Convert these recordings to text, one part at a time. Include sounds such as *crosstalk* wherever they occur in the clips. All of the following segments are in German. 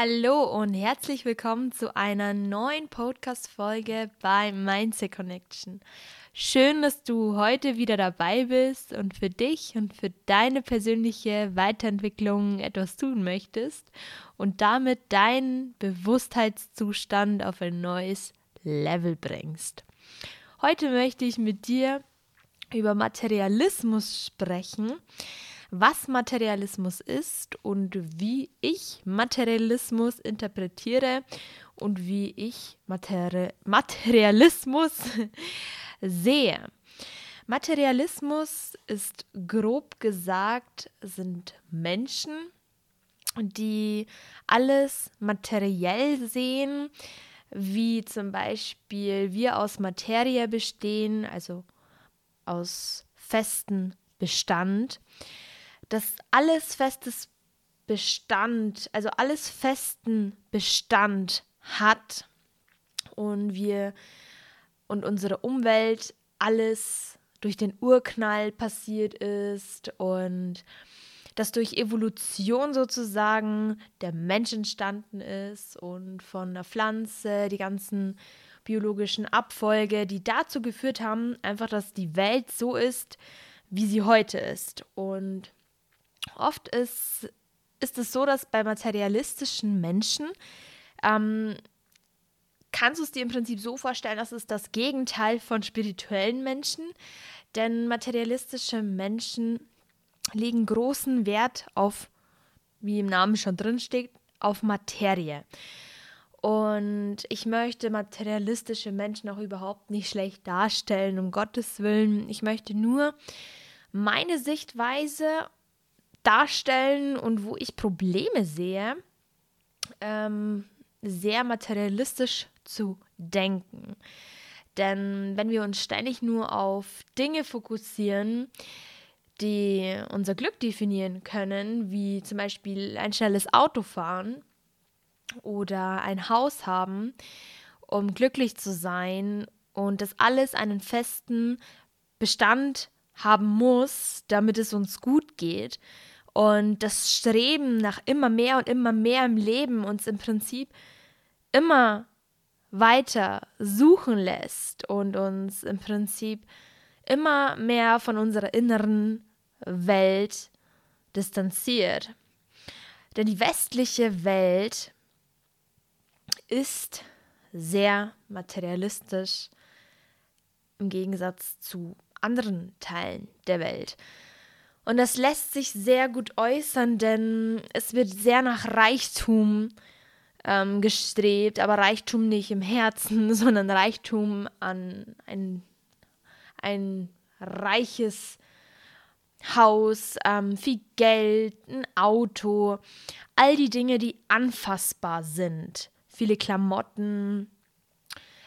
Hallo und herzlich willkommen zu einer neuen Podcast-Folge bei Mindset Connection. Schön, dass du heute wieder dabei bist und für dich und für deine persönliche Weiterentwicklung etwas tun möchtest und damit deinen Bewusstheitszustand auf ein neues Level bringst. Heute möchte ich mit dir über Materialismus sprechen was Materialismus ist und wie ich Materialismus interpretiere und wie ich Materi Materialismus *laughs* sehe. Materialismus ist grob gesagt, sind Menschen, die alles materiell sehen, wie zum Beispiel wir aus Materie bestehen, also aus festen Bestand dass alles festes Bestand, also alles festen Bestand hat und wir und unsere Umwelt alles durch den Urknall passiert ist und dass durch Evolution sozusagen der Mensch entstanden ist und von der Pflanze die ganzen biologischen Abfolge, die dazu geführt haben, einfach, dass die Welt so ist, wie sie heute ist. Und Oft ist, ist es so, dass bei materialistischen Menschen ähm, kannst du es dir im Prinzip so vorstellen, dass es das Gegenteil von spirituellen Menschen, denn materialistische Menschen legen großen Wert auf, wie im Namen schon drin steht, auf Materie. Und ich möchte materialistische Menschen auch überhaupt nicht schlecht darstellen, um Gottes Willen. Ich möchte nur meine Sichtweise darstellen und wo ich Probleme sehe, ähm, sehr materialistisch zu denken. Denn wenn wir uns ständig nur auf Dinge fokussieren, die unser Glück definieren können, wie zum Beispiel ein schnelles Auto fahren oder ein Haus haben, um glücklich zu sein und das alles einen festen Bestand haben muss, damit es uns gut geht. Und das Streben nach immer mehr und immer mehr im Leben uns im Prinzip immer weiter suchen lässt und uns im Prinzip immer mehr von unserer inneren Welt distanziert. Denn die westliche Welt ist sehr materialistisch im Gegensatz zu anderen Teilen der Welt. Und das lässt sich sehr gut äußern, denn es wird sehr nach Reichtum ähm, gestrebt, aber Reichtum nicht im Herzen, *laughs* sondern Reichtum an ein, ein reiches Haus, ähm, viel Geld, ein Auto, all die Dinge, die anfassbar sind. Viele Klamotten.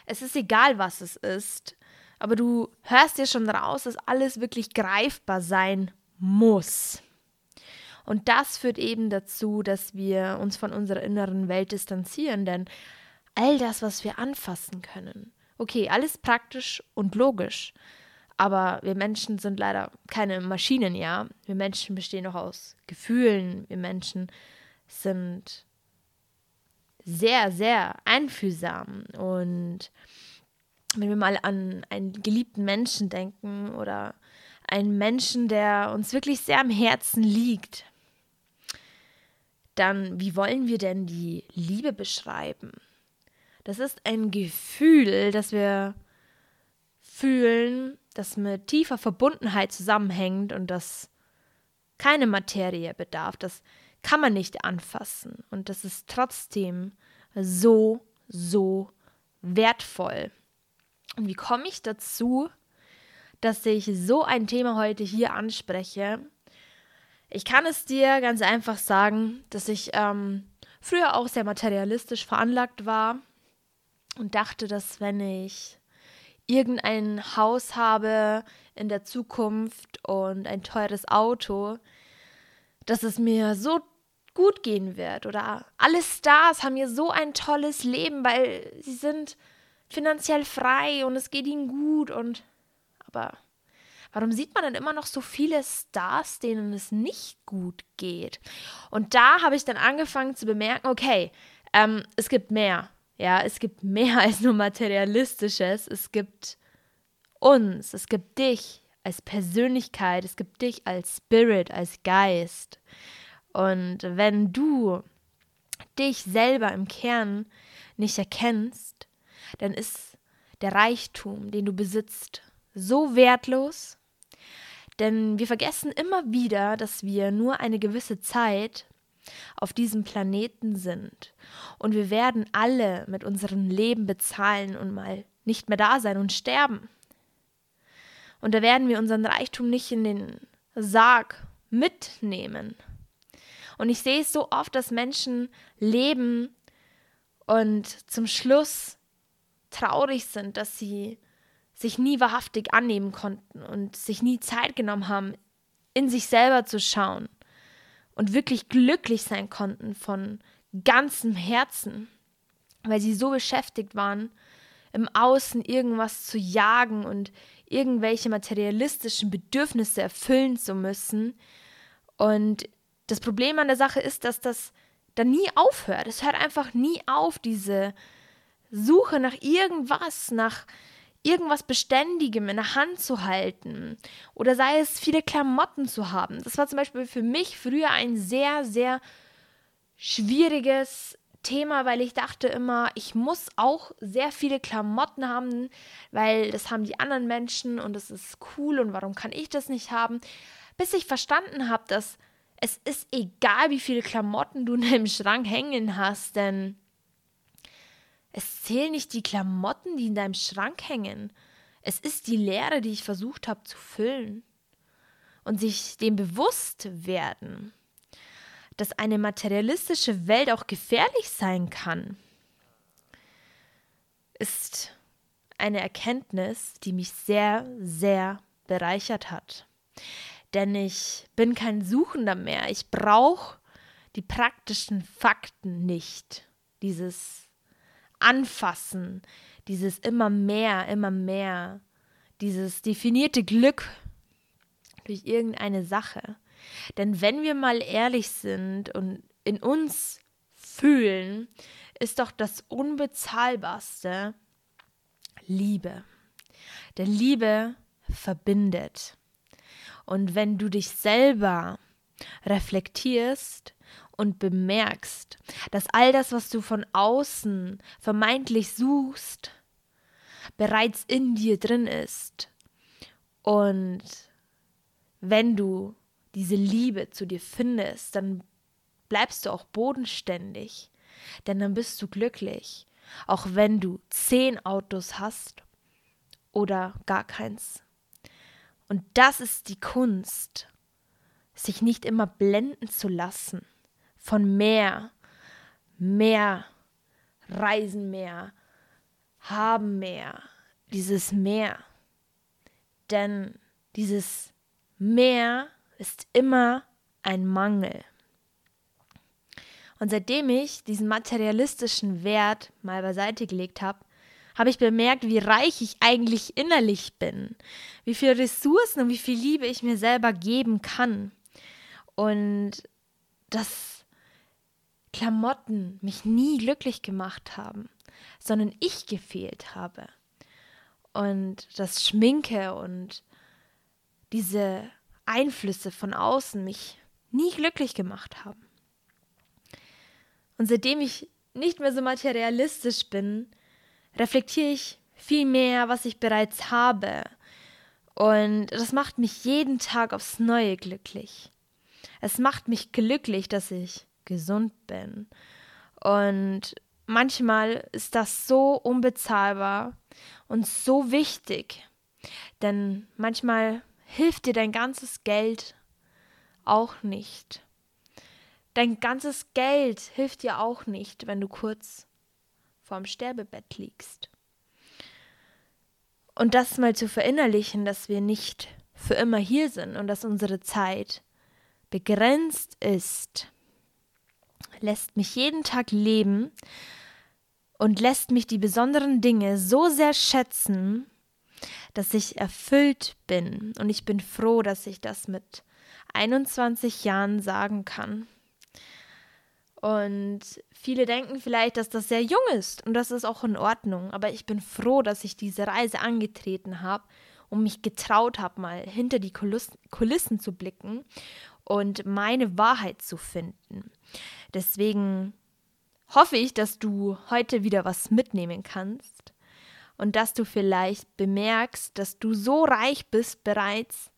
Es ist egal, was es ist aber du hörst dir schon raus, dass alles wirklich greifbar sein muss. Und das führt eben dazu, dass wir uns von unserer inneren Welt distanzieren, denn all das, was wir anfassen können, okay, alles praktisch und logisch, aber wir Menschen sind leider keine Maschinen, ja. Wir Menschen bestehen auch aus Gefühlen, wir Menschen sind sehr, sehr einfühlsam und wenn wir mal an einen geliebten Menschen denken oder einen Menschen, der uns wirklich sehr am Herzen liegt, dann wie wollen wir denn die Liebe beschreiben? Das ist ein Gefühl, das wir fühlen, das mit tiefer Verbundenheit zusammenhängt und das keine Materie bedarf. Das kann man nicht anfassen und das ist trotzdem so, so wertvoll. Und wie komme ich dazu, dass ich so ein Thema heute hier anspreche? Ich kann es dir ganz einfach sagen, dass ich ähm, früher auch sehr materialistisch veranlagt war und dachte, dass wenn ich irgendein Haus habe in der Zukunft und ein teures Auto, dass es mir so gut gehen wird. Oder alle Stars haben hier so ein tolles Leben, weil sie sind finanziell frei und es geht ihnen gut und aber Warum sieht man dann immer noch so viele Stars, denen es nicht gut geht? Und da habe ich dann angefangen zu bemerken, okay, ähm, es gibt mehr. Ja, es gibt *laughs* mehr als nur materialistisches. Es gibt uns, es gibt dich als Persönlichkeit, es gibt dich als Spirit, als Geist. Und wenn du dich selber im Kern nicht erkennst, dann ist der Reichtum, den du besitzt, so wertlos, denn wir vergessen immer wieder, dass wir nur eine gewisse Zeit auf diesem Planeten sind und wir werden alle mit unserem Leben bezahlen und mal nicht mehr da sein und sterben. Und da werden wir unseren Reichtum nicht in den Sarg mitnehmen. Und ich sehe es so oft, dass Menschen leben und zum Schluss traurig sind, dass sie sich nie wahrhaftig annehmen konnten und sich nie Zeit genommen haben, in sich selber zu schauen und wirklich glücklich sein konnten von ganzem Herzen, weil sie so beschäftigt waren, im Außen irgendwas zu jagen und irgendwelche materialistischen Bedürfnisse erfüllen zu müssen und das Problem an der Sache ist, dass das dann nie aufhört. Es hört einfach nie auf, diese Suche nach irgendwas, nach irgendwas Beständigem in der Hand zu halten oder sei es viele Klamotten zu haben. Das war zum Beispiel für mich früher ein sehr, sehr schwieriges Thema, weil ich dachte immer, ich muss auch sehr viele Klamotten haben, weil das haben die anderen Menschen und das ist cool und warum kann ich das nicht haben? Bis ich verstanden habe, dass es ist egal, wie viele Klamotten du in deinem Schrank hängen hast, denn es zählen nicht die Klamotten, die in deinem Schrank hängen. Es ist die Leere, die ich versucht habe zu füllen. Und sich dem bewusst werden, dass eine materialistische Welt auch gefährlich sein kann, ist eine Erkenntnis, die mich sehr, sehr bereichert hat denn ich bin kein Suchender mehr. Ich brauche die praktischen Fakten nicht. Dieses Anfassen, dieses immer mehr, immer mehr, dieses definierte Glück durch irgendeine Sache. Denn wenn wir mal ehrlich sind und in uns fühlen, ist doch das Unbezahlbarste Liebe. Denn Liebe verbindet. Und wenn du dich selber reflektierst und bemerkst, dass all das, was du von außen vermeintlich suchst, bereits in dir drin ist. Und wenn du diese Liebe zu dir findest, dann bleibst du auch bodenständig, denn dann bist du glücklich, auch wenn du zehn Autos hast oder gar keins. Und das ist die Kunst, sich nicht immer blenden zu lassen von mehr, mehr, reisen mehr, haben mehr, dieses Mehr. Denn dieses Mehr ist immer ein Mangel. Und seitdem ich diesen materialistischen Wert mal beiseite gelegt habe, habe ich bemerkt, wie reich ich eigentlich innerlich bin, wie viele Ressourcen und wie viel Liebe ich mir selber geben kann. Und dass Klamotten mich nie glücklich gemacht haben, sondern ich gefehlt habe. Und dass Schminke und diese Einflüsse von außen mich nie glücklich gemacht haben. Und seitdem ich nicht mehr so materialistisch bin, reflektiere ich viel mehr, was ich bereits habe. Und das macht mich jeden Tag aufs Neue glücklich. Es macht mich glücklich, dass ich gesund bin. Und manchmal ist das so unbezahlbar und so wichtig. Denn manchmal hilft dir dein ganzes Geld auch nicht. Dein ganzes Geld hilft dir auch nicht, wenn du kurz vorm Sterbebett liegst. Und das mal zu verinnerlichen, dass wir nicht für immer hier sind und dass unsere Zeit begrenzt ist, lässt mich jeden Tag leben und lässt mich die besonderen Dinge so sehr schätzen, dass ich erfüllt bin. Und ich bin froh, dass ich das mit 21 Jahren sagen kann. Und viele denken vielleicht, dass das sehr jung ist und das ist auch in Ordnung. Aber ich bin froh, dass ich diese Reise angetreten habe und mich getraut habe, mal hinter die Kulissen zu blicken und meine Wahrheit zu finden. Deswegen hoffe ich, dass du heute wieder was mitnehmen kannst und dass du vielleicht bemerkst, dass du so reich bist bereits,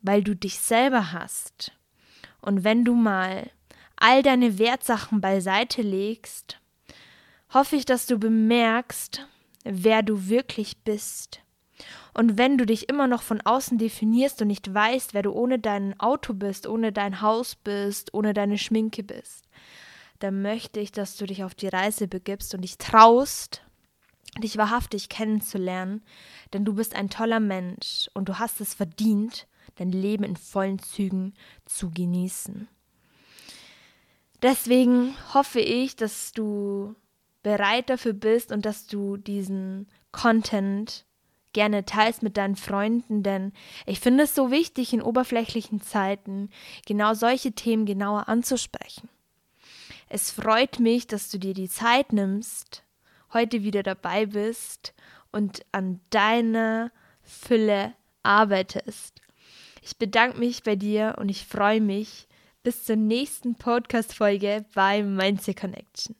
weil du dich selber hast. Und wenn du mal all deine Wertsachen beiseite legst, hoffe ich, dass du bemerkst, wer du wirklich bist. Und wenn du dich immer noch von außen definierst und nicht weißt, wer du ohne dein Auto bist, ohne dein Haus bist, ohne deine Schminke bist, dann möchte ich, dass du dich auf die Reise begibst und dich traust, dich wahrhaftig kennenzulernen, denn du bist ein toller Mensch und du hast es verdient, dein Leben in vollen Zügen zu genießen. Deswegen hoffe ich, dass du bereit dafür bist und dass du diesen Content gerne teilst mit deinen Freunden, denn ich finde es so wichtig, in oberflächlichen Zeiten genau solche Themen genauer anzusprechen. Es freut mich, dass du dir die Zeit nimmst, heute wieder dabei bist und an deiner Fülle arbeitest. Ich bedanke mich bei dir und ich freue mich bis zur nächsten Podcast-Folge bei Mindset Connection.